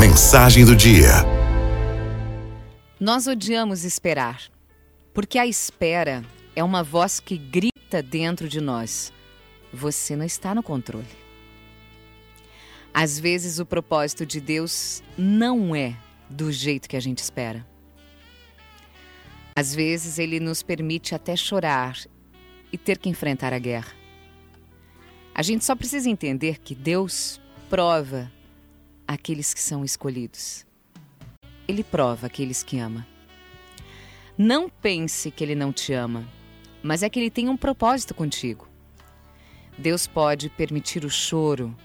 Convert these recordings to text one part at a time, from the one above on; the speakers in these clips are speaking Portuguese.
Mensagem do dia. Nós odiamos esperar, porque a espera é uma voz que grita dentro de nós: você não está no controle. Às vezes o propósito de Deus não é do jeito que a gente espera. Às vezes ele nos permite até chorar e ter que enfrentar a guerra. A gente só precisa entender que Deus prova aqueles que são escolhidos. Ele prova aqueles que ama. Não pense que ele não te ama, mas é que ele tem um propósito contigo. Deus pode permitir o choro,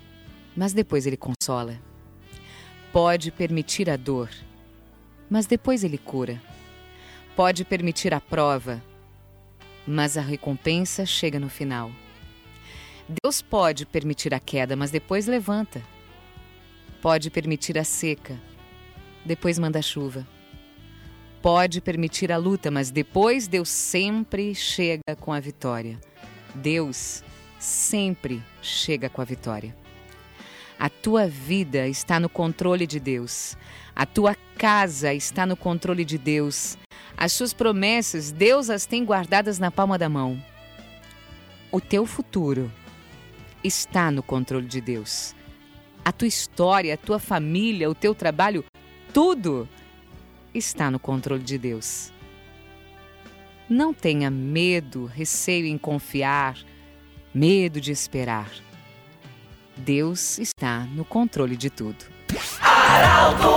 mas depois ele consola. Pode permitir a dor, mas depois ele cura. Pode permitir a prova, mas a recompensa chega no final. Deus pode permitir a queda, mas depois levanta. Pode permitir a seca, depois manda chuva. Pode permitir a luta, mas depois Deus sempre chega com a vitória. Deus sempre chega com a vitória. A tua vida está no controle de Deus. A tua casa está no controle de Deus. As suas promessas, Deus as tem guardadas na palma da mão. O teu futuro está no controle de Deus. A tua história, a tua família, o teu trabalho, tudo está no controle de Deus. Não tenha medo, receio em confiar, medo de esperar. Deus está no controle de tudo. Araldo